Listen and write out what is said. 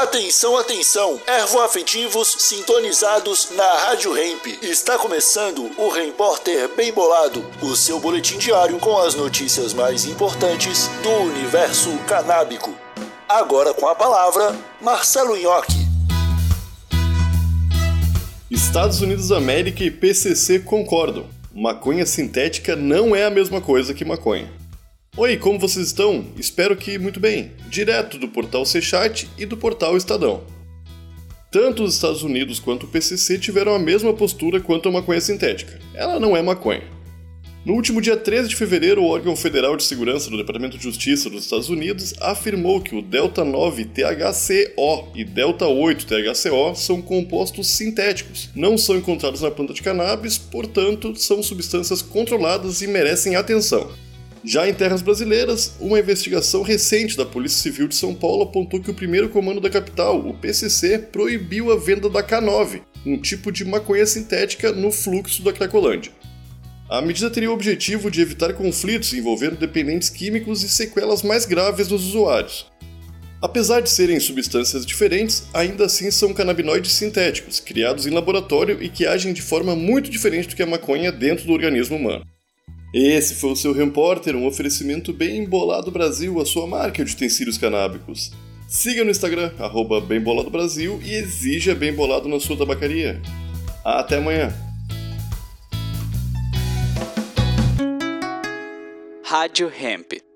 Atenção, atenção! Ervoafetivos sintonizados na Rádio Hemp. Está começando o Repórter Bem Bolado, o seu boletim diário com as notícias mais importantes do universo canábico. Agora com a palavra, Marcelo Nhoque. Estados Unidos da América e PCC concordam. Maconha sintética não é a mesma coisa que maconha. Oi, como vocês estão? Espero que muito bem. Direto do portal Sechat e do portal Estadão. Tanto os Estados Unidos quanto o PCC tiveram a mesma postura quanto a maconha sintética. Ela não é maconha. No último dia 13 de fevereiro, o órgão federal de segurança do Departamento de Justiça dos Estados Unidos afirmou que o Delta 9 THCO e Delta 8 THCO são compostos sintéticos, não são encontrados na planta de cannabis, portanto, são substâncias controladas e merecem atenção. Já em terras brasileiras, uma investigação recente da Polícia Civil de São Paulo apontou que o primeiro comando da capital, o PCC, proibiu a venda da K9, um tipo de maconha sintética, no fluxo da Cracolândia. A medida teria o objetivo de evitar conflitos envolvendo dependentes químicos e sequelas mais graves dos usuários. Apesar de serem substâncias diferentes, ainda assim são canabinoides sintéticos, criados em laboratório e que agem de forma muito diferente do que a maconha dentro do organismo humano. Esse foi o seu Repórter, um oferecimento bem embolado Brasil, a sua marca de utensílios canábicos. Siga no Instagram, arroba Brasil e exija Bem Bolado na sua tabacaria. Até amanhã! Rádio Hemp.